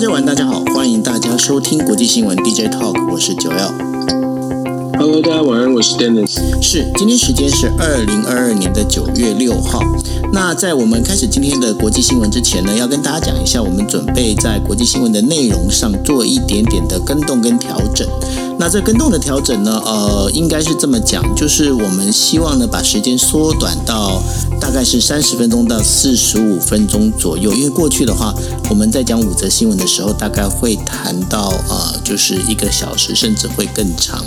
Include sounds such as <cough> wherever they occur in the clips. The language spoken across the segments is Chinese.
大家晚，大家好，欢迎大家收听国际新闻 DJ Talk，我是九幺。Hello，大家晚安，我是 Dennis。是，今天时间是二零二二年的九月六号。那在我们开始今天的国际新闻之前呢，要跟大家讲一下，我们准备在国际新闻的内容上做一点点的跟动跟调整。那这跟动的调整呢，呃，应该是这么讲，就是我们希望呢把时间缩短到大概是三十分钟到四十五分钟左右。因为过去的话，我们在讲五则新闻的时候，大概会谈到呃，就是一个小时，甚至会更长。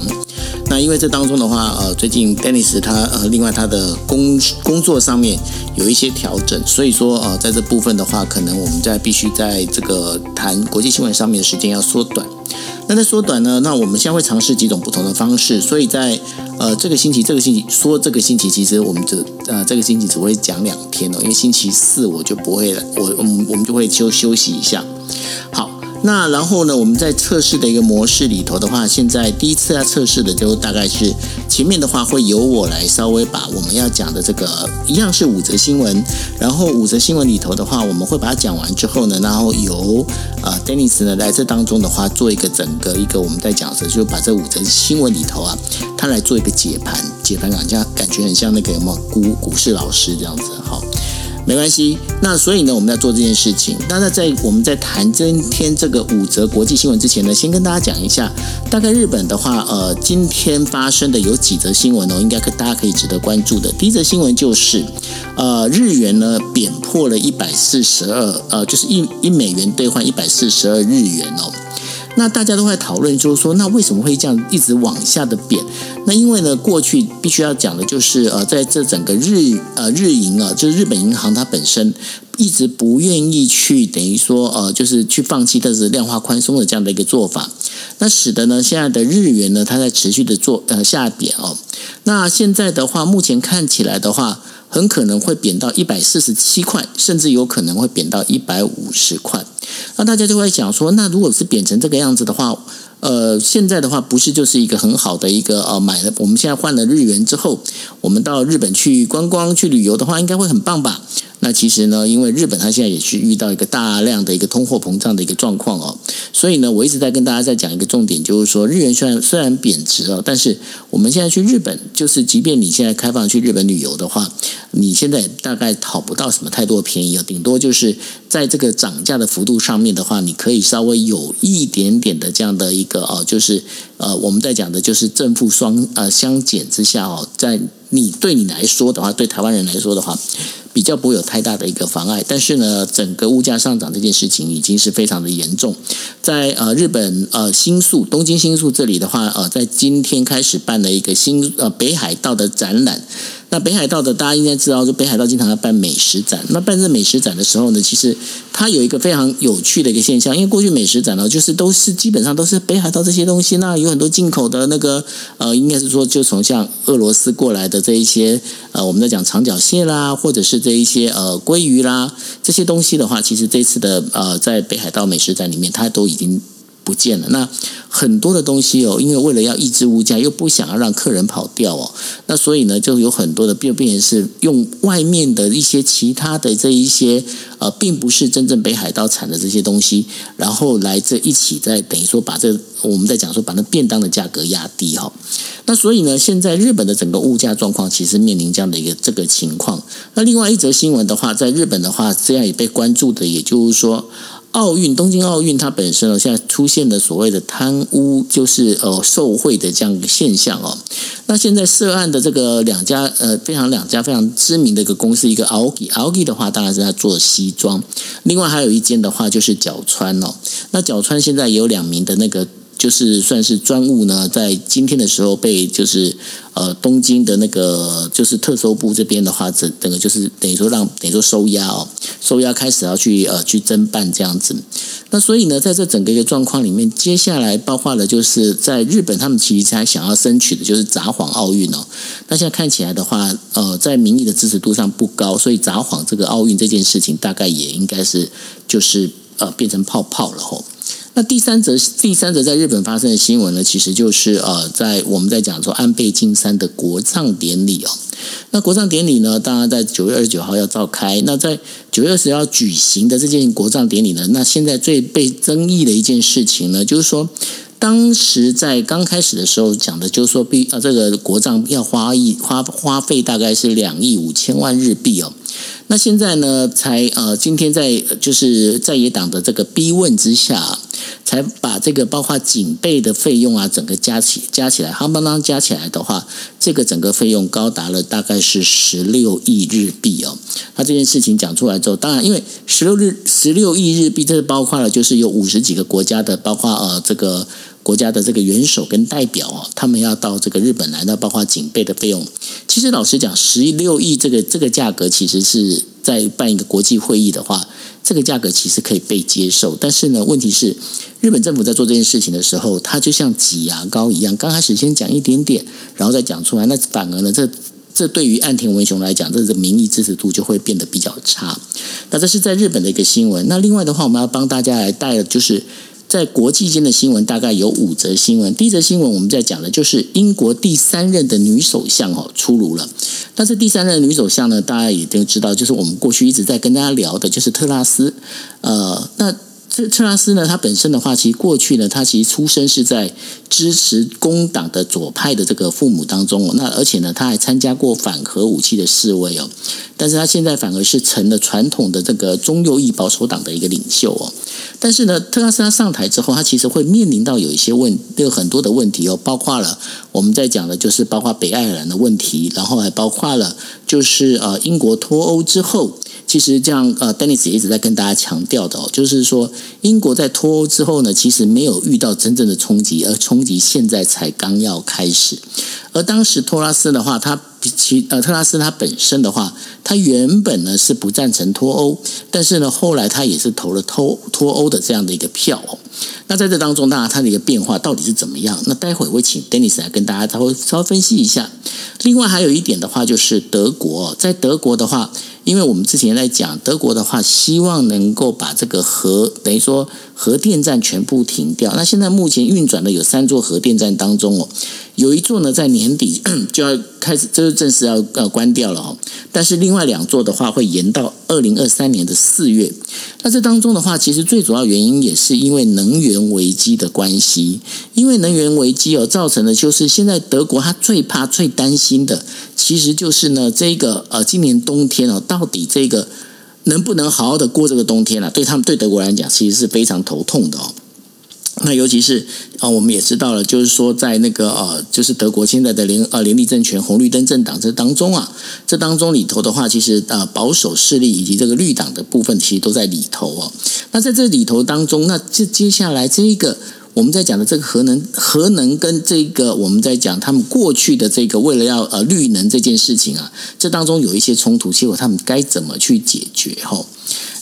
那因为这当中的话，呃，最近 Dennis 他呃，另外他的工工作上面有一些调整，所以说呃，在这部分的话，可能我们在必须在这个谈国际新闻上面的时间要缩短。那在缩短呢，那我们现在会尝试几种不同的方式，所以在呃这个星期，这个星期说这个星期，其实我们只呃这个星期只会讲两天哦，因为星期四我就不会了，我我们我们就会休休息一下。好。那然后呢，我们在测试的一个模式里头的话，现在第一次要测试的就大概是前面的话会由我来稍微把我们要讲的这个一样是五则新闻，然后五则新闻里头的话，我们会把它讲完之后呢，然后由呃 Dennis 呢来这当中的话做一个整个一个我们在讲的，就把这五则新闻里头啊，他来做一个解盘，解盘感觉感觉很像那个有没有股股市老师这样子，好。没关系，那所以呢，我们在做这件事情。那那在我们在谈今天这个五则国际新闻之前呢，先跟大家讲一下，大概日本的话，呃，今天发生的有几则新闻哦，应该可大家可以值得关注的。第一则新闻就是，呃，日元呢贬破了一百四十二，呃，就是一一美元兑换一百四十二日元哦。那大家都在讨论，就是说，那为什么会这样一直往下的贬？那因为呢，过去必须要讲的就是，呃，在这整个日呃日银啊，就是日本银行它本身一直不愿意去等于说，呃，就是去放弃它是量化宽松的这样的一个做法，那使得呢现在的日元呢，它在持续的做呃下贬哦。那现在的话，目前看起来的话，很可能会贬到一百四十七块，甚至有可能会贬到一百五十块。那大家就会想说，那如果是贬成这个样子的话，呃，现在的话不是就是一个很好的一个呃，买了我们现在换了日元之后，我们到日本去观光去旅游的话，应该会很棒吧？那其实呢，因为日本它现在也是遇到一个大量的一个通货膨胀的一个状况哦，所以呢，我一直在跟大家在讲一个重点，就是说日元虽然虽然贬值哦，但是我们现在去日本，就是即便你现在开放去日本旅游的话，你现在大概讨不到什么太多便宜哦，顶多就是在这个涨价的幅度上面的话，你可以稍微有一点点的这样的一个哦，就是呃，我们在讲的就是正负双呃相减之下哦，在你对你来说的话，对台湾人来说的话。比较不会有太大的一个妨碍，但是呢，整个物价上涨这件事情已经是非常的严重。在呃日本呃新宿东京新宿这里的话，呃，在今天开始办了一个新呃北海道的展览。那北海道的大家应该知道，就北海道经常要办美食展。那办这美食展的时候呢，其实它有一个非常有趣的一个现象，因为过去美食展呢，就是都是基本上都是北海道这些东西，那有很多进口的那个呃，应该是说就从像俄罗斯过来的这一些呃，我们在讲长脚蟹啦，或者是这一些呃鲑鱼啦这些东西的话，其实这次的呃在北海道美食展里面，它都已经。不见了。那很多的东西哦，因为为了要抑制物价，又不想要让客人跑掉哦，那所以呢，就有很多的变变是用外面的一些其他的这一些呃，并不是真正北海道产的这些东西，然后来这一起在等于说把这我们在讲说把那便当的价格压低哈。那所以呢，现在日本的整个物价状况其实面临这样的一个这个情况。那另外一则新闻的话，在日本的话，这样也被关注的，也就是说。奥运，东京奥运，它本身呢，现在出现了所谓的贪污，就是呃受贿的这样一个现象哦。那现在涉案的这个两家呃非常两家非常知名的一个公司，一个奥吉，奥吉的话当然是在做西装，另外还有一间的话就是角川哦。那角川现在有两名的那个。就是算是专务呢，在今天的时候被就是呃东京的那个就是特搜部这边的话，整整个就是等于说让等于说收押哦，收押开始要去呃去侦办这样子。那所以呢，在这整个一个状况里面，接下来包括了就是在日本，他们其实还想要争取的就是札幌奥运哦。那现在看起来的话，呃，在民意的支持度上不高，所以札幌这个奥运这件事情大概也应该是就是呃变成泡泡了吼。那第三则，第三则在日本发生的新闻呢，其实就是呃，在我们在讲说安倍晋三的国葬典礼哦。那国葬典礼呢，当然在九月二十九号要召开。那在九月二十号举行的这件国葬典礼呢，那现在最被争议的一件事情呢，就是说，当时在刚开始的时候讲的，就是说必呃这个国葬要花一花花费大概是两亿五千万日币哦。那现在呢，才呃今天在就是在野党的这个逼问之下。才把这个包括警备的费用啊，整个加起加起来，夯不啷加起来的话，这个整个费用高达了大概是十六亿日币哦。那这件事情讲出来之后，当然因为十六日十六亿日币，这是包括了就是有五十几个国家的，包括呃这个国家的这个元首跟代表哦，他们要到这个日本来，那包括警备的费用。其实老实讲，十六亿这个这个价格，其实是在办一个国际会议的话。这个价格其实可以被接受，但是呢，问题是日本政府在做这件事情的时候，它就像挤牙膏一样，刚开始先讲一点点，然后再讲出来，那反而呢，这这对于岸田文雄来讲，这个民意支持度就会变得比较差。那这是在日本的一个新闻。那另外的话，我们要帮大家来带的就是。在国际间的新闻大概有五则新闻。第一则新闻我们在讲的就是英国第三任的女首相哦出炉了。但是第三任女首相呢，大家也都知道，就是我们过去一直在跟大家聊的，就是特拉斯。呃，那。这特拉斯呢，他本身的话，其实过去呢，他其实出生是在支持工党的左派的这个父母当中哦。那而且呢，他还参加过反核武器的示威哦。但是他现在反而是成了传统的这个中右翼保守党的一个领袖哦。但是呢，特拉斯他上台之后，他其实会面临到有一些问，有很多的问题哦，包括了我们在讲的，就是包括北爱尔兰的问题，然后还包括了就是呃英国脱欧之后。其实这样，呃丹尼斯一直在跟大家强调的哦，就是说，英国在脱欧之后呢，其实没有遇到真正的冲击，而冲击现在才刚要开始。而当时托拉斯的话，他其呃特拉斯他本身的话，他原本呢是不赞成脱欧，但是呢后来他也是投了脱脱欧的这样的一个票哦。那在这当中，当然他的一个变化到底是怎么样？那待会我会请 Dennis 来跟大家稍微稍微分析一下。另外还有一点的话，就是德国，在德国的话。因为我们之前在讲德国的话，希望能够把这个核等于说核电站全部停掉。那现在目前运转的有三座核电站当中哦，有一座呢在你年底 <clears throat> 就要开始，这就正式要要关掉了哦。但是另外两座的话会延到二零二三年的四月。那这当中的话，其实最主要原因也是因为能源危机的关系。因为能源危机哦，造成的就是现在德国他最怕、最担心的，其实就是呢这个呃今年冬天哦。到底这个能不能好好的过这个冬天啊？对他们对德国来讲，其实是非常头痛的哦。那尤其是啊，我们也知道了，就是说在那个呃，就是德国现在的联呃联立政权红绿灯政党这当中啊，这当中里头的话，其实呃保守势力以及这个绿党的部分，其实都在里头哦。那在这里头当中，那这接下来这一个。我们在讲的这个核能，核能跟这个我们在讲他们过去的这个为了要呃绿能这件事情啊，这当中有一些冲突，结果他们该怎么去解决？吼，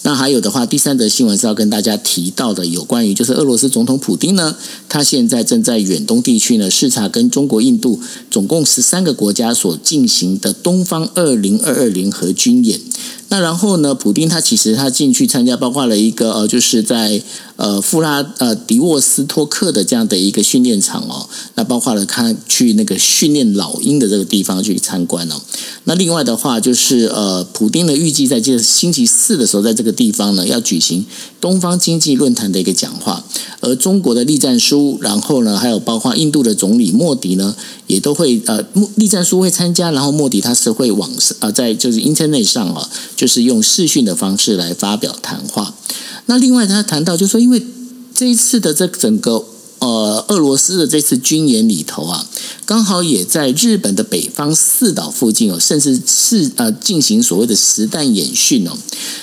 那还有的话，第三则新闻是要跟大家提到的，有关于就是俄罗斯总统普丁呢，他现在正在远东地区呢视察跟中国、印度总共十三个国家所进行的东方二零二二联合军演。那然后呢，普丁他其实他进去参加，包括了一个呃，就是在呃富拉呃迪沃斯托克的这样的一个训练场哦。那包括了他去那个训练老鹰的这个地方去参观哦。那另外的话，就是呃，普丁呢预计在这星期四的时候，在这个地方呢要举行东方经济论坛的一个讲话。而中国的栗战书，然后呢，还有包括印度的总理莫迪呢，也都会呃，栗战书会参加，然后莫迪他是会网上呃，在就是 Internet 上啊。就是用视讯的方式来发表谈话。那另外他谈到，就说因为这一次的这整个呃俄罗斯的这次军演里头啊，刚好也在日本的北方四岛附近哦，甚至是呃进行所谓的实弹演训哦。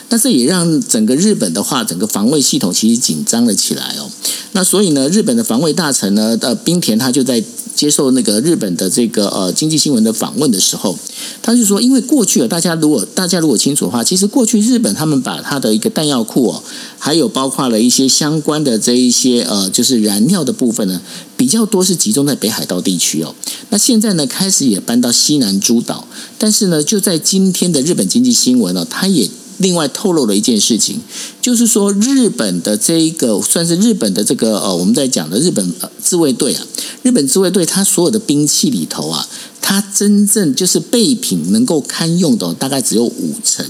但是也让整个日本的话，整个防卫系统其实紧张了起来哦。那所以呢，日本的防卫大臣呢，呃，冰田他就在。接受那个日本的这个呃经济新闻的访问的时候，他就说，因为过去啊，大家如果大家如果清楚的话，其实过去日本他们把他的一个弹药库哦，还有包括了一些相关的这一些呃，就是燃料的部分呢，比较多是集中在北海道地区哦。那现在呢，开始也搬到西南诸岛，但是呢，就在今天的日本经济新闻呢，他也另外透露了一件事情，就是说日本的这一个算是日本的这个呃，我们在讲的日本自卫队啊，日本自卫队它所有的兵器里头啊，它真正就是备品能够堪用的大概只有五成。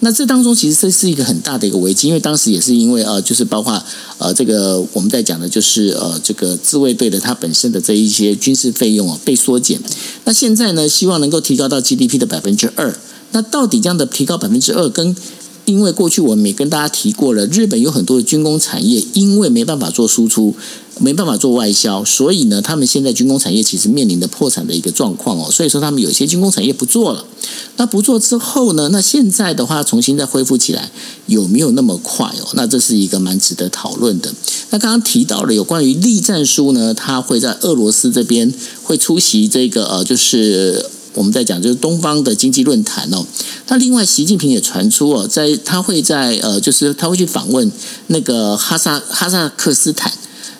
那这当中其实这是一个很大的一个危机，因为当时也是因为呃，就是包括呃这个我们在讲的就是呃这个自卫队的它本身的这一些军事费用啊被缩减。那现在呢，希望能够提高到 GDP 的百分之二。那到底这样的提高百分之二，跟因为过去我们也跟大家提过了，日本有很多的军工产业，因为没办法做输出，没办法做外销，所以呢，他们现在军工产业其实面临的破产的一个状况哦。所以说，他们有些军工产业不做了。那不做之后呢，那现在的话重新再恢复起来，有没有那么快哦？那这是一个蛮值得讨论的。那刚刚提到了有关于栗战书呢，他会在俄罗斯这边会出席这个呃，就是。我们在讲就是东方的经济论坛哦，那另外习近平也传出哦，在他会在呃，就是他会去访问那个哈萨哈萨克斯坦，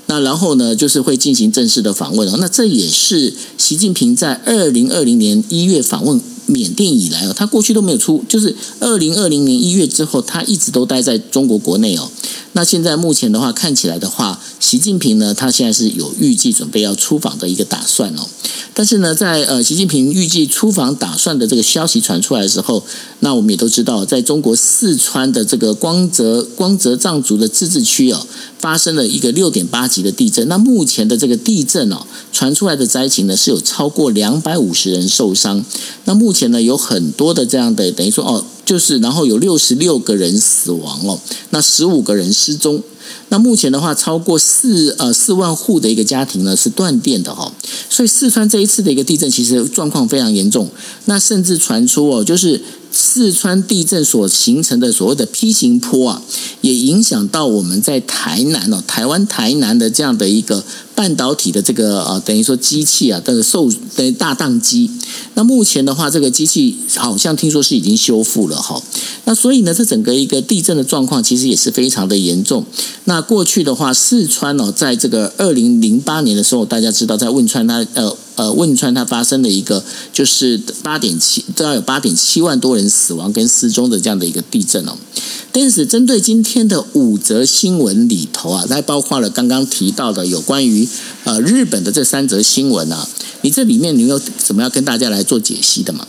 那然后呢，就是会进行正式的访问哦，那这也是习近平在二零二零年一月访问缅甸以来哦，他过去都没有出，就是二零二零年一月之后，他一直都待在中国国内哦。那现在目前的话，看起来的话，习近平呢，他现在是有预计准备要出访的一个打算哦。但是呢，在呃，习近平预计出访打算的这个消息传出来的时候，那我们也都知道，在中国四川的这个光泽光泽藏族的自治区哦，发生了一个六点八级的地震。那目前的这个地震哦，传出来的灾情呢，是有超过两百五十人受伤。那目前呢，有很多的这样的等于说哦，就是然后有六十六个人死亡哦，那十五个人失踪。那目前的话，超过四呃四万户的一个家庭呢是断电的哈，所以四川这一次的一个地震其实状况非常严重，那甚至传出哦，就是。四川地震所形成的所谓的 P 型坡啊，也影响到我们在台南哦，台湾台南的这样的一个半导体的这个呃，等于说机器啊，这个受等于大宕机。那目前的话，这个机器好像听说是已经修复了哈。那所以呢，这整个一个地震的状况其实也是非常的严重。那过去的话，四川哦，在这个二零零八年的时候，大家知道在汶川它呃。呃，汶川它发生了一个就是八点七，都要有八点七万多人死亡跟失踪的这样的一个地震哦。但是针对今天的五则新闻里头啊，那包括了刚刚提到的有关于呃日本的这三则新闻啊，你这里面你有怎么样跟大家来做解析的吗？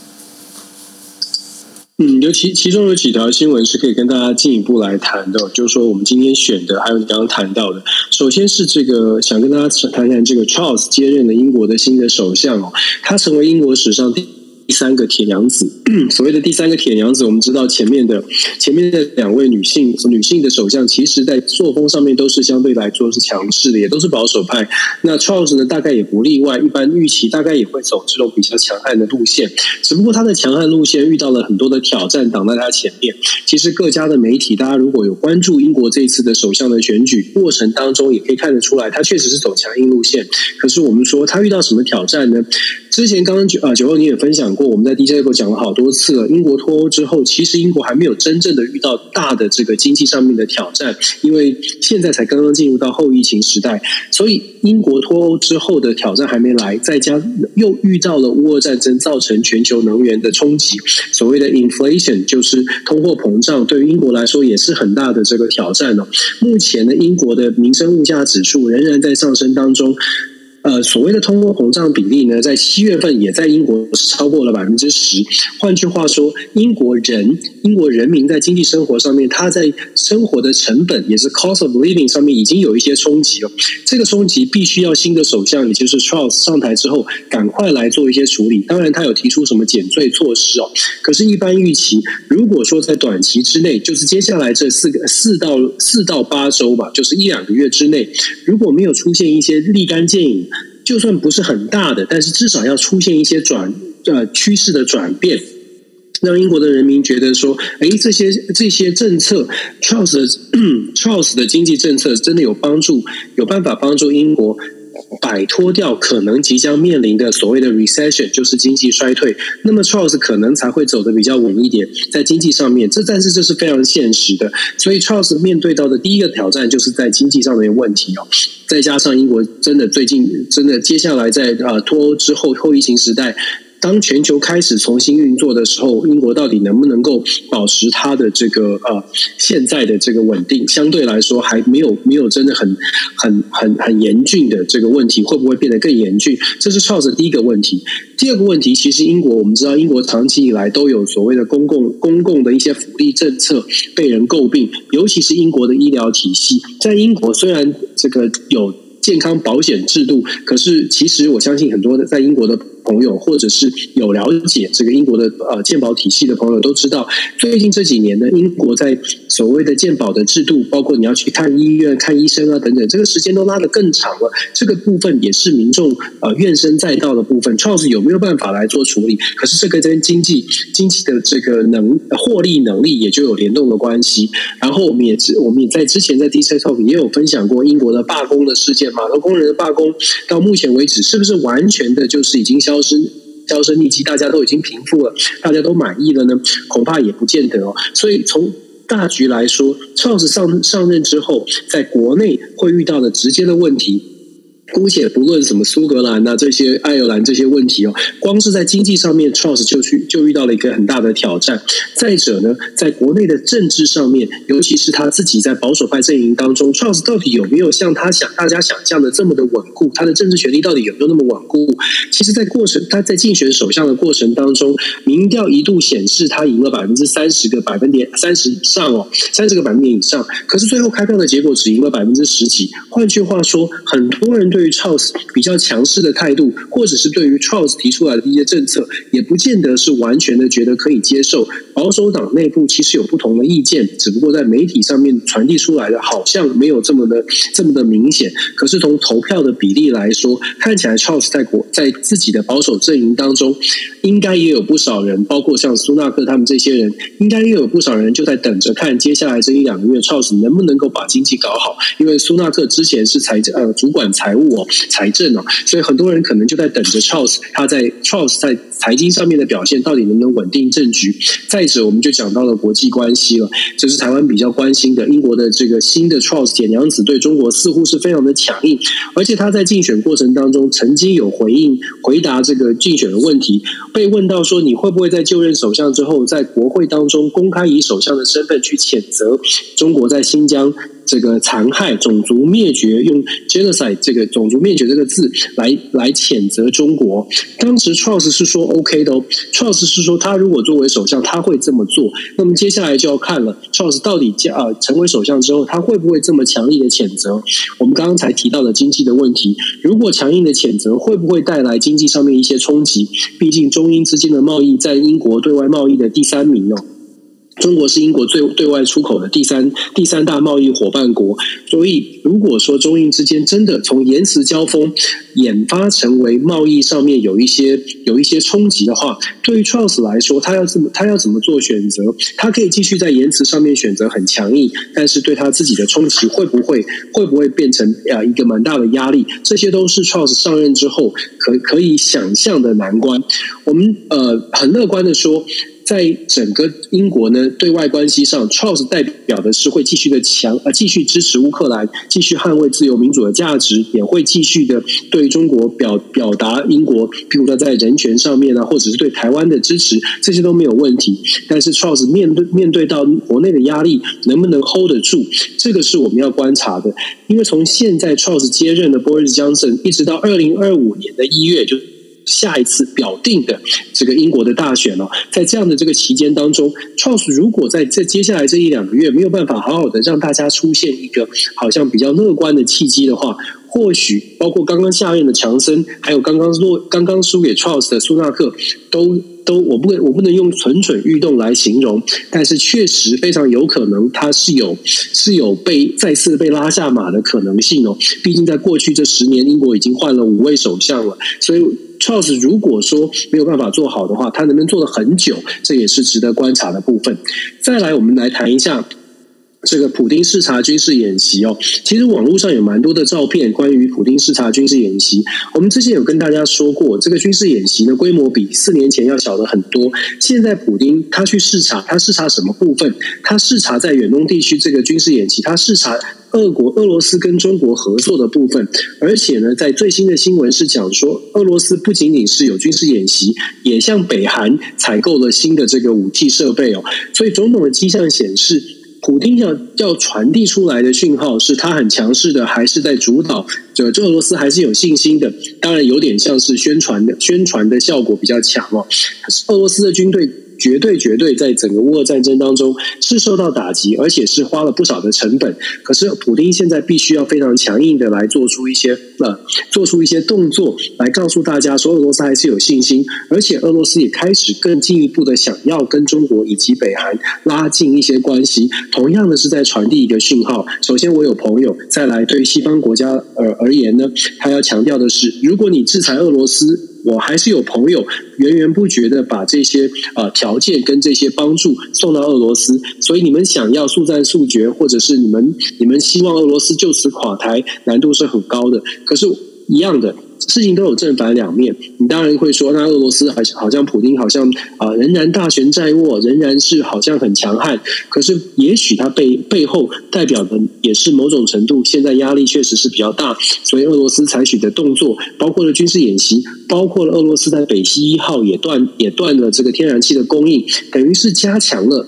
嗯，有其其中有几条新闻是可以跟大家进一步来谈的，就是说我们今天选的，还有你刚刚谈到的，首先是这个想跟大家谈谈这个 Charles 接任的英国的新的首相哦，他成为英国史上第。第三个铁娘子，<clears throat> 所谓的第三个铁娘子，我们知道前面的前面的两位女性女性的首相，其实在作风上面都是相对来说是强势的，也都是保守派。那 Charles 呢，大概也不例外，一般预期大概也会走这种比较强悍的路线。只不过他的强悍路线遇到了很多的挑战挡在他前面。其实各家的媒体，大家如果有关注英国这一次的首相的选举过程当中，也可以看得出来，他确实是走强硬路线。可是我们说他遇到什么挑战呢？之前刚刚九啊九二你也分享过，我们在 DJ 里讲了好多次了。英国脱欧之后，其实英国还没有真正的遇到大的这个经济上面的挑战，因为现在才刚刚进入到后疫情时代，所以英国脱欧之后的挑战还没来，再加又遇到了乌俄战争造成全球能源的冲击，所谓的 inflation 就是通货膨胀，对于英国来说也是很大的这个挑战哦。目前呢，英国的民生物价指数仍然在上升当中。呃，所谓的通货膨胀比例呢，在七月份也在英国是超过了百分之十。换句话说，英国人、英国人民在经济生活上面，他在生活的成本也是 cost of living 上面已经有一些冲击了。这个冲击必须要新的首相，也就是 Charles 上台之后，赶快来做一些处理。当然，他有提出什么减税措施哦。可是，一般预期，如果说在短期之内，就是接下来这四个四到四到八周吧，就是一两个月之内，如果没有出现一些立竿见影。就算不是很大的，但是至少要出现一些转呃趋势的转变，让英国的人民觉得说，哎，这些这些政策，Charles 的 Charles 的经济政策真的有帮助，有办法帮助英国。摆脱掉可能即将面临的所谓的 recession，就是经济衰退，那么 Charles 可能才会走得比较稳一点，在经济上面。这但是这是非常现实的，所以 Charles 面对到的第一个挑战就是在经济上面的问题哦。再加上英国真的最近真的接下来在呃脱欧之后后疫情时代。当全球开始重新运作的时候，英国到底能不能够保持它的这个呃现在的这个稳定？相对来说还没有没有真的很很很很严峻的这个问题，会不会变得更严峻？这是 Charles 第一个问题。第二个问题，其实英国我们知道，英国长期以来都有所谓的公共公共的一些福利政策被人诟病，尤其是英国的医疗体系。在英国虽然这个有健康保险制度，可是其实我相信很多的在英国的。朋友，或者是有了解这个英国的呃鉴宝体系的朋友都知道，最近这几年呢，英国在所谓的鉴宝的制度，包括你要去看医院、看医生啊等等，这个时间都拉得更长了。这个部分也是民众呃怨声载道的部分。崔老师有没有办法来做处理？可是这个跟经济经济的这个能获利能力也就有联动的关系。然后我们也知我们也在之前在 D C Talk 也有分享过英国的罢工的事件，码头工人的罢工到目前为止是不是完全的就是已经消？销声销声匿迹，大家都已经平复了，大家都满意了呢？恐怕也不见得哦。所以从大局来说创始上上任之后，在国内会遇到的直接的问题。姑且不论什么苏格兰呐、啊、这些爱尔兰这些问题哦，光是在经济上面，Charles 就去就遇到了一个很大的挑战。再者呢，在国内的政治上面，尤其是他自己在保守派阵营当中，Charles 到底有没有像他想大家想象的这么的稳固？他的政治权力到底有没有那么稳固？其实，在过程他在竞选首相的过程当中，民调一度显示他赢了百分之三十个百分点三十以上哦，三十个百分点以上。可是最后开票的结果只赢了百分之十几。换句话说，很多人对对于 Charles 比较强势的态度，或者是对于 Charles 提出来的一些政策，也不见得是完全的觉得可以接受。保守党内部其实有不同的意见，只不过在媒体上面传递出来的，好像没有这么的这么的明显。可是从投票的比例来说，看起来 Charles 在国在自己的保守阵营当中，应该也有不少人，包括像苏纳克他们这些人，应该也有不少人就在等着看接下来这一两个月 Charles 能不能够把经济搞好。因为苏纳克之前是财政呃主管财务。我财政哦，所以很多人可能就在等着 Charles，他在 Charles 在财经上面的表现到底能不能稳定政局？再者，我们就讲到了国际关系了，这是台湾比较关心的。英国的这个新的 Charles 铁娘子对中国似乎是非常的强硬，而且他在竞选过程当中曾经有回应回答这个竞选的问题，被问到说，你会不会在就任首相之后，在国会当中公开以首相的身份去谴责中国在新疆？这个残害、种族灭绝，用 genocide 这个种族灭绝这个字来来谴责中国。当时 Charles 是说 OK 的哦，Charles 是说他如果作为首相，他会这么做。那么接下来就要看了，Charles 到底啊成为首相之后，他会不会这么强力的谴责？我们刚刚才提到的经济的问题，如果强硬的谴责，会不会带来经济上面一些冲击？毕竟中英之间的贸易在英国对外贸易的第三名哦。中国是英国最对外出口的第三第三大贸易伙伴国，所以如果说中英之间真的从言辞交锋演发成为贸易上面有一些有一些冲击的话，对于 Charles 来说，他要怎么他要怎么做选择？他可以继续在言辞上面选择很强硬，但是对他自己的冲击会不会会不会变成啊一个蛮大的压力？这些都是 Charles 上任之后可可以想象的难关。我们呃很乐观的说。在整个英国呢，对外关系上，Charles 代表的是会继续的强，呃，继续支持乌克兰，继续捍卫自由民主的价值，也会继续的对中国表表达英国，譬如说在人权上面啊，或者是对台湾的支持，这些都没有问题。但是 Charles 面对面对到国内的压力，能不能 hold 得住？这个是我们要观察的。因为从现在 Charles 接任的 Boris Johnson，一直到二零二五年的一月就。下一次表定的这个英国的大选哦，在这样的这个期间当中，Charles 如果在这接下来这一两个月没有办法好好的让大家出现一个好像比较乐观的契机的话，或许包括刚刚下任的强森，还有刚刚落刚刚输给 Charles 的苏纳克，都都我不我不能用蠢蠢欲动来形容，但是确实非常有可能他是有是有被再次被拉下马的可能性哦。毕竟在过去这十年，英国已经换了五位首相了，所以。Charles 如果说没有办法做好的话，他能不能做得很久，这也是值得观察的部分。再来，我们来谈一下这个普丁视察军事演习哦。其实网络上有蛮多的照片，关于普丁视察军事演习。我们之前有跟大家说过，这个军事演习的规模比四年前要小了很多。现在普丁他去视察，他视察什么部分？他视察在远东地区这个军事演习，他视察。俄国俄罗斯跟中国合作的部分，而且呢，在最新的新闻是讲说，俄罗斯不仅仅是有军事演习，也向北韩采购了新的这个武器设备哦。所以，种种的迹象显示，普京要要传递出来的讯号是他很强势的，还是在主导？就这俄罗斯还是有信心的。当然，有点像是宣传的，宣传的效果比较强哦。是俄罗斯的军队。绝对绝对，在整个乌俄战争当中是受到打击，而且是花了不少的成本。可是普丁现在必须要非常强硬的来做出一些呃，做出一些动作，来告诉大家说俄罗斯还是有信心，而且俄罗斯也开始更进一步的想要跟中国以及北韩拉近一些关系。同样的是在传递一个讯号。首先，我有朋友再来对西方国家而而言呢，他要强调的是，如果你制裁俄罗斯。我还是有朋友源源不绝的把这些呃条件跟这些帮助送到俄罗斯，所以你们想要速战速决，或者是你们你们希望俄罗斯就此垮台，难度是很高的。可是，一样的。事情都有正反两面，你当然会说，那俄罗斯好像好像普丁好像啊、仍然大权在握，仍然是好像很强悍。可是，也许他背背后代表的也是某种程度，现在压力确实是比较大，所以俄罗斯采取的动作，包括了军事演习，包括了俄罗斯在北溪一号也断也断了这个天然气的供应，等于是加强了。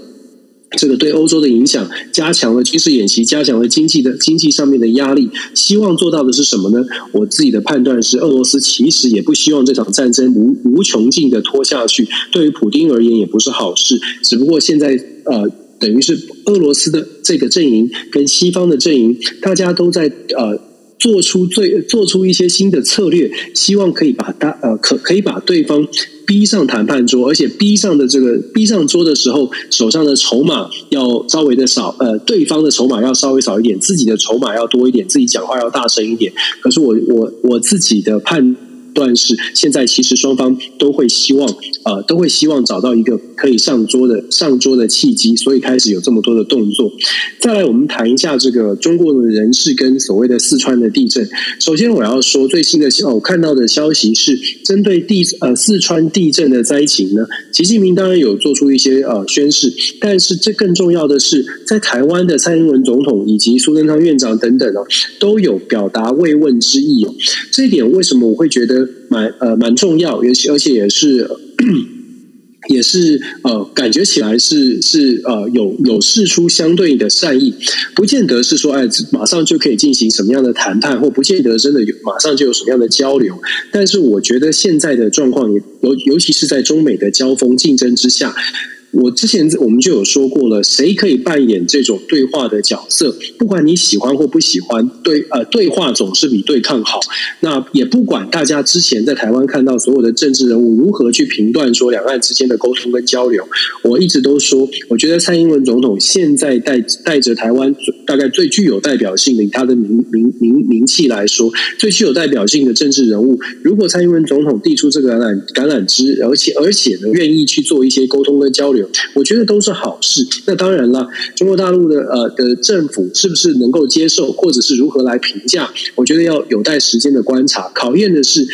这个对欧洲的影响，加强了军事演习，加强了经济的经济上面的压力。希望做到的是什么呢？我自己的判断是，俄罗斯其实也不希望这场战争无无穷尽的拖下去。对于普丁而言，也不是好事。只不过现在呃，等于是俄罗斯的这个阵营跟西方的阵营，大家都在呃做出最做出一些新的策略，希望可以把大呃可可以把对方。逼上谈判桌，而且逼上的这个逼上桌的时候，手上的筹码要稍微的少，呃，对方的筹码要稍微少一点，自己的筹码要多一点，自己讲话要大声一点。可是我我我自己的判断是，现在其实双方都会希望，呃，都会希望找到一个可以上桌的上桌的契机，所以开始有这么多的动作。再来，我们谈一下这个中国的人事跟所谓的四川的地震。首先，我要说最新的消，我看到的消息是，针对地呃四川地震的灾情呢，习近平当然有做出一些呃宣示，但是这更重要的是，在台湾的蔡英文总统以及苏贞昌院长等等哦，都有表达慰问之意哦。这一点为什么我会觉得？蛮呃蛮重要，而且而且也是也是呃感觉起来是是呃有有示出相对的善意，不见得是说哎马上就可以进行什么样的谈判，或不见得真的有马上就有什么样的交流。但是我觉得现在的状况也尤尤其是在中美的交锋竞争之下。我之前我们就有说过了，谁可以扮演这种对话的角色？不管你喜欢或不喜欢，对呃，对话总是比对抗好。那也不管大家之前在台湾看到所有的政治人物如何去评断说两岸之间的沟通跟交流，我一直都说，我觉得蔡英文总统现在带带着台湾大概最具有代表性的，以他的名名名名气来说，最具有代表性的政治人物，如果蔡英文总统递出这个橄榄橄榄枝，而且而且呢，愿意去做一些沟通跟交流。我觉得都是好事。那当然了，中国大陆的呃的政府是不是能够接受，或者是如何来评价？我觉得要有待时间的观察。考验的是，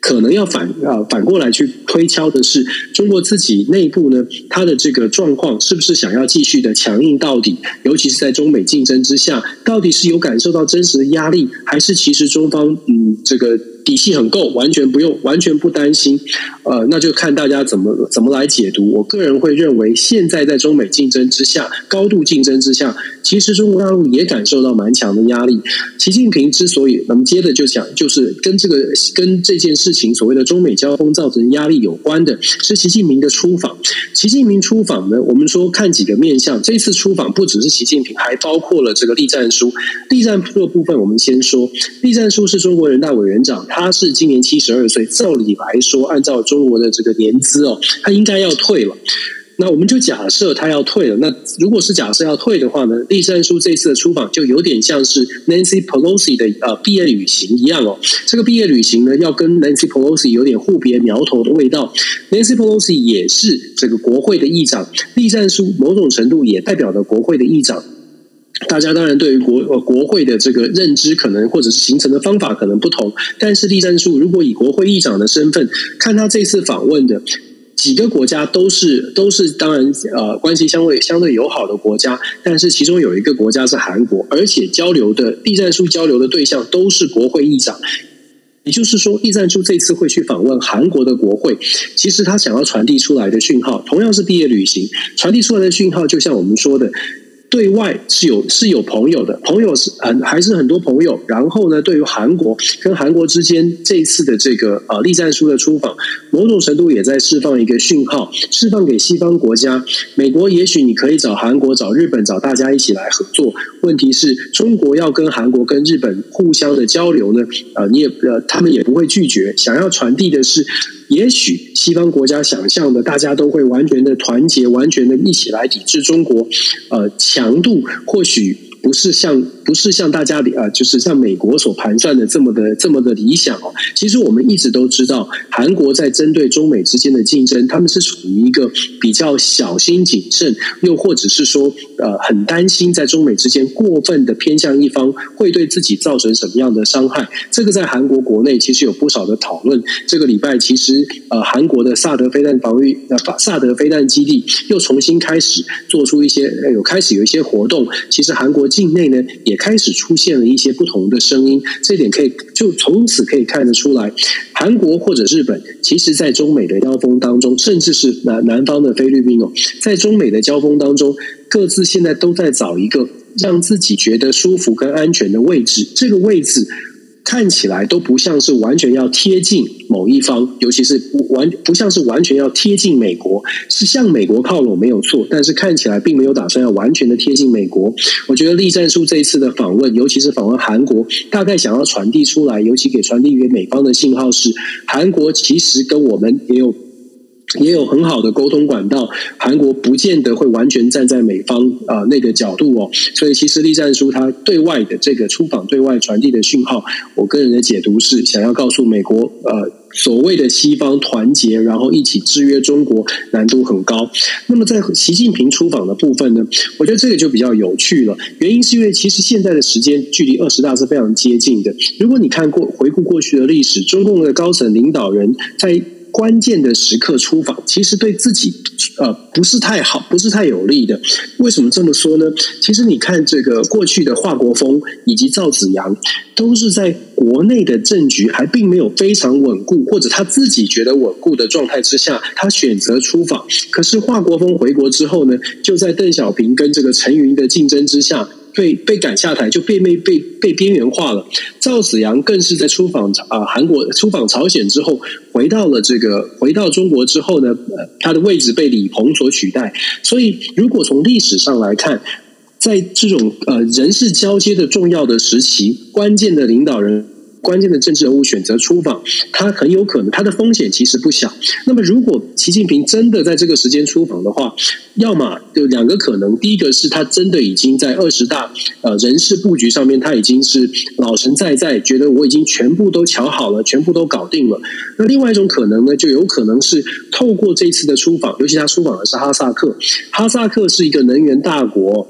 可能要反啊反过来去推敲的是，中国自己内部呢，它的这个状况是不是想要继续的强硬到底？尤其是在中美竞争之下，到底是有感受到真实的压力，还是其实中方嗯这个？底气很够，完全不用，完全不担心。呃，那就看大家怎么怎么来解读。我个人会认为，现在在中美竞争之下，高度竞争之下，其实中国大陆也感受到蛮强的压力。习近平之所以，那么接着就讲，就是跟这个跟这件事情所谓的中美交锋造成压力有关的，是习近平的出访。习近平出访呢，我们说看几个面向。这次出访不只是习近平，还包括了这个栗战书。栗战书的部分，我们先说，栗战书是中国人大委员长。他他是今年七十二岁，照理来说，按照中国的这个年资哦，他应该要退了。那我们就假设他要退了。那如果是假设要退的话呢，栗战书这次的出访就有点像是 Nancy Pelosi 的呃毕业旅行一样哦。这个毕业旅行呢，要跟 Nancy Pelosi 有点互别苗头的味道。Nancy Pelosi 也是这个国会的议长，栗战书某种程度也代表了国会的议长。大家当然对于国呃国会的这个认知可能或者是形成的方法可能不同，但是栗战书如果以国会议长的身份看他这次访问的。几个国家都是都是当然呃关系相对相对友好的国家，但是其中有一个国家是韩国，而且交流的栗战书交流的对象都是国会议长。也就是说，栗战书这次会去访问韩国的国会，其实他想要传递出来的讯号，同样是毕业旅行，传递出来的讯号，就像我们说的。对外是有是有朋友的，朋友是很还是很多朋友。然后呢，对于韩国跟韩国之间这一次的这个呃栗战书的出访，某种程度也在释放一个讯号，释放给西方国家。美国也许你可以找韩国、找日本、找大家一起来合作。问题是中国要跟韩国、跟日本互相的交流呢？呃，你也呃，他们也不会拒绝。想要传递的是。也许西方国家想象的，大家都会完全的团结，完全的一起来抵制中国，呃，强度或许。不是像不是像大家的啊，就是像美国所盘算的这么的这么的理想哦。其实我们一直都知道，韩国在针对中美之间的竞争，他们是处于一个比较小心谨慎，又或者是说呃很担心在中美之间过分的偏向一方会对自己造成什么样的伤害。这个在韩国国内其实有不少的讨论。这个礼拜其实呃韩国的萨德飞弹防御呃萨德飞弹基地又重新开始做出一些有开始有一些活动。其实韩国。境内呢，也开始出现了一些不同的声音，这点可以就从此可以看得出来，韩国或者日本，其实在中美的交锋当中，甚至是南南方的菲律宾哦，在中美的交锋当中，各自现在都在找一个让自己觉得舒服跟安全的位置，这个位置。看起来都不像是完全要贴近某一方，尤其是不完不像是完全要贴近美国，是向美国靠拢没有错，但是看起来并没有打算要完全的贴近美国。我觉得栗战书这一次的访问，尤其是访问韩国，大概想要传递出来，尤其给传递给美方的信号是，韩国其实跟我们也有。也有很好的沟通管道，韩国不见得会完全站在美方啊、那个角度哦，所以其实栗战书他对外的这个出访对外传递的讯号，我个人的解读是想要告诉美国，呃，所谓的西方团结，然后一起制约中国难度很高。那么在习近平出访的部分呢，我觉得这个就比较有趣了，原因是因为其实现在的时间距离二十大是非常接近的。如果你看过回顾过去的历史，中共的高层领导人在关键的时刻出访，其实对自己呃不是太好，不是太有利的。为什么这么说呢？其实你看这个过去的华国锋以及赵紫阳，都是在国内的政局还并没有非常稳固，或者他自己觉得稳固的状态之下，他选择出访。可是华国锋回国之后呢，就在邓小平跟这个陈云的竞争之下。被被赶下台，就被被被被边缘化了。赵紫阳更是在出访啊韩国出访朝鲜之后，回到了这个回到中国之后呢，呃，他的位置被李鹏所取代。所以，如果从历史上来看，在这种呃人事交接的重要的时期，关键的领导人。关键的政治人物选择出访，他很有可能他的风险其实不小。那么，如果习近平真的在这个时间出访的话，要么有两个可能：第一个是他真的已经在二十大呃人事布局上面，他已经是老神在在，觉得我已经全部都瞧好了，全部都搞定了。那另外一种可能呢，就有可能是透过这次的出访，尤其他出访的是哈萨克，哈萨克是一个能源大国。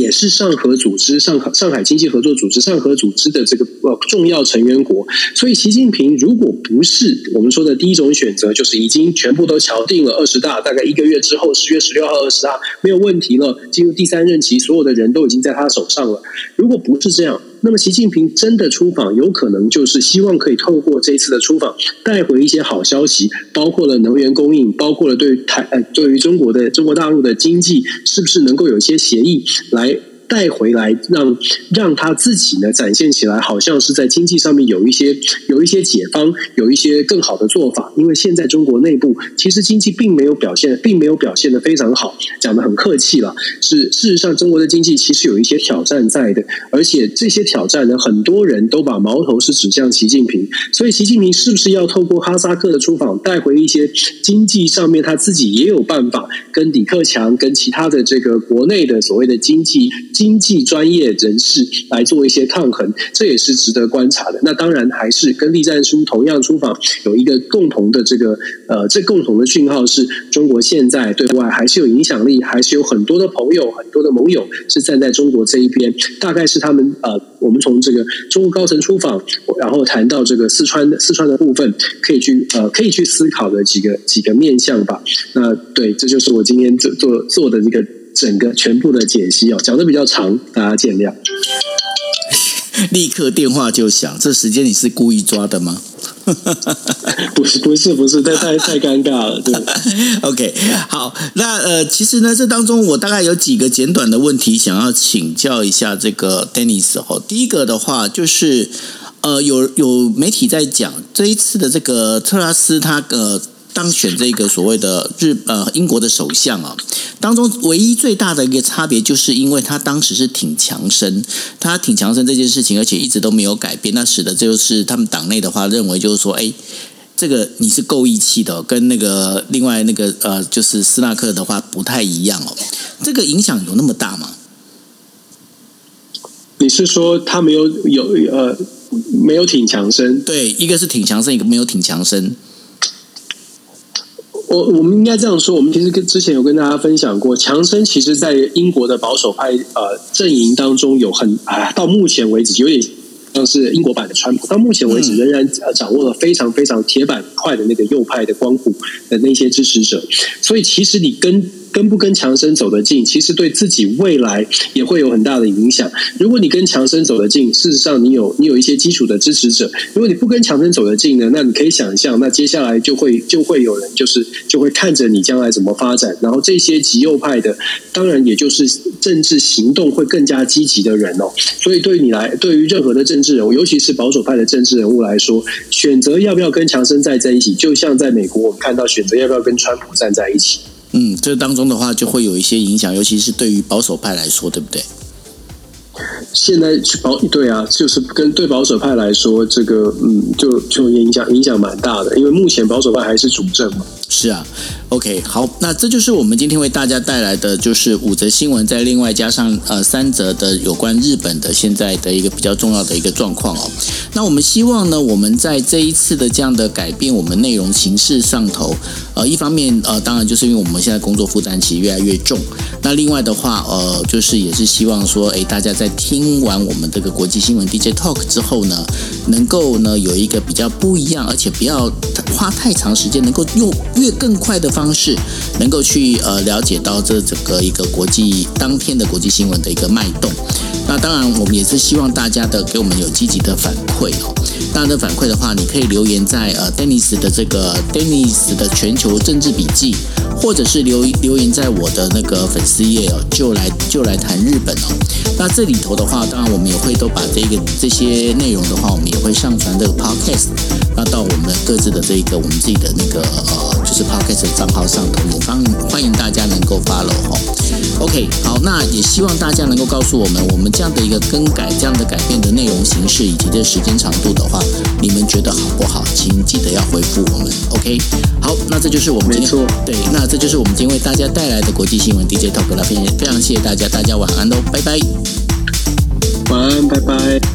也是上合组织、上海上海经济合作组织、上合组织的这个呃重要成员国，所以习近平如果不是我们说的第一种选择，就是已经全部都敲定了二十大，大概一个月之后，十月十六号二十大没有问题了，进入第三任期，所有的人都已经在他手上了。如果不是这样。那么，习近平真的出访，有可能就是希望可以透过这一次的出访，带回一些好消息，包括了能源供应，包括了对台呃，对于中国的中国大陆的经济，是不是能够有一些协议来。带回来，让让他自己呢展现起来，好像是在经济上面有一些有一些解方，有一些更好的做法。因为现在中国内部其实经济并没有表现，并没有表现得非常好，讲得很客气了。是事实上，中国的经济其实有一些挑战在的，而且这些挑战呢，很多人都把矛头是指向习近平。所以，习近平是不是要透过哈萨克的出访，带回一些经济上面他自己也有办法，跟李克强、跟其他的这个国内的所谓的经济。经济专业人士来做一些抗衡，这也是值得观察的。那当然还是跟栗战书同样出访有一个共同的这个呃，这共同的讯号是中国现在对外还是有影响力，还是有很多的朋友、很多的盟友是站在中国这一边。大概是他们呃，我们从这个中国高层出访，然后谈到这个四川四川的部分，可以去呃，可以去思考的几个几个面向吧。那对，这就是我今天做做做的这个整个全部的解析哦，讲的比较长，大家见谅。<laughs> 立刻电话就响，这时间你是故意抓的吗？<laughs> 不是不是不是，太太太尴尬了，对。<laughs> OK，好，那呃，其实呢，这当中我大概有几个简短的问题想要请教一下这个 Dennis 哦。第一个的话就是，呃，有有媒体在讲这一次的这个特拉斯他呃。当选这个所谓的日呃英国的首相啊，当中唯一最大的一个差别，就是因为他当时是挺强生，他挺强生这件事情，而且一直都没有改变，那使得就是他们党内的话认为就是说，哎，这个你是够义气的，跟那个另外那个呃就是斯纳克的话不太一样哦，这个影响有那么大吗？你是说他没有有呃没有挺强身？对，一个是挺强身，一个没有挺强生。我我们应该这样说，我们其实跟之前有跟大家分享过，强生其实，在英国的保守派呃阵营当中有很啊，到目前为止有点像是英国版的川普，到目前为止仍然掌握了非常非常铁板块的那个右派的光谱的那些支持者，所以其实你跟。跟不跟强生走得近，其实对自己未来也会有很大的影响。如果你跟强生走得近，事实上你有你有一些基础的支持者；如果你不跟强生走得近呢，那你可以想象，那接下来就会就会有人就是就会看着你将来怎么发展。然后这些极右派的，当然也就是政治行动会更加积极的人哦。所以对于你来，对于任何的政治人物，尤其是保守派的政治人物来说，选择要不要跟强生站在一起，就像在美国我们看到选择要不要跟川普站在一起。嗯，这当中的话就会有一些影响，尤其是对于保守派来说，对不对？现在去保对啊，就是跟对保守派来说，这个嗯，就就影响影响蛮大的，因为目前保守派还是主政嘛。是啊，OK，好，那这就是我们今天为大家带来的就是五则新闻，再另外加上呃三则的有关日本的现在的一个比较重要的一个状况哦。那我们希望呢，我们在这一次的这样的改变，我们内容形式上头，呃，一方面呃，当然就是因为我们现在工作负担其实越来越重。那另外的话，呃，就是也是希望说，哎，大家在听完我们这个国际新闻 DJ Talk 之后呢，能够呢有一个比较不一样，而且不要花太长时间，能够用。越更快的方方式，能够去呃了解到这整个一个国际当天的国际新闻的一个脉动。那当然，我们也是希望大家的给我们有积极的反馈哦。大家的反馈的话，你可以留言在呃 Dennis 的这个 Dennis 的全球政治笔记，或者是留留言在我的那个粉丝页哦，就来就来谈日本哦。那这里头的话，当然我们也会都把这个这些内容的话，我们也会上传这个 Podcast，那到我们各自的这个我们自己的那个呃就是 Podcast 账号上头，也欢欢迎大家能够 follow 哦。OK，好，那也希望大家能够告诉我们，我们这样的一个更改、这样的改变的内容形式以及这时间长度的话，你们觉得好不好？请记得要回复我们。OK，好，那这就是我们今天对，那这就是我们今天为大家带来的国际新闻 DJ Talk 了，非常非常谢谢大家，大家晚安喽，拜拜，晚安，拜拜。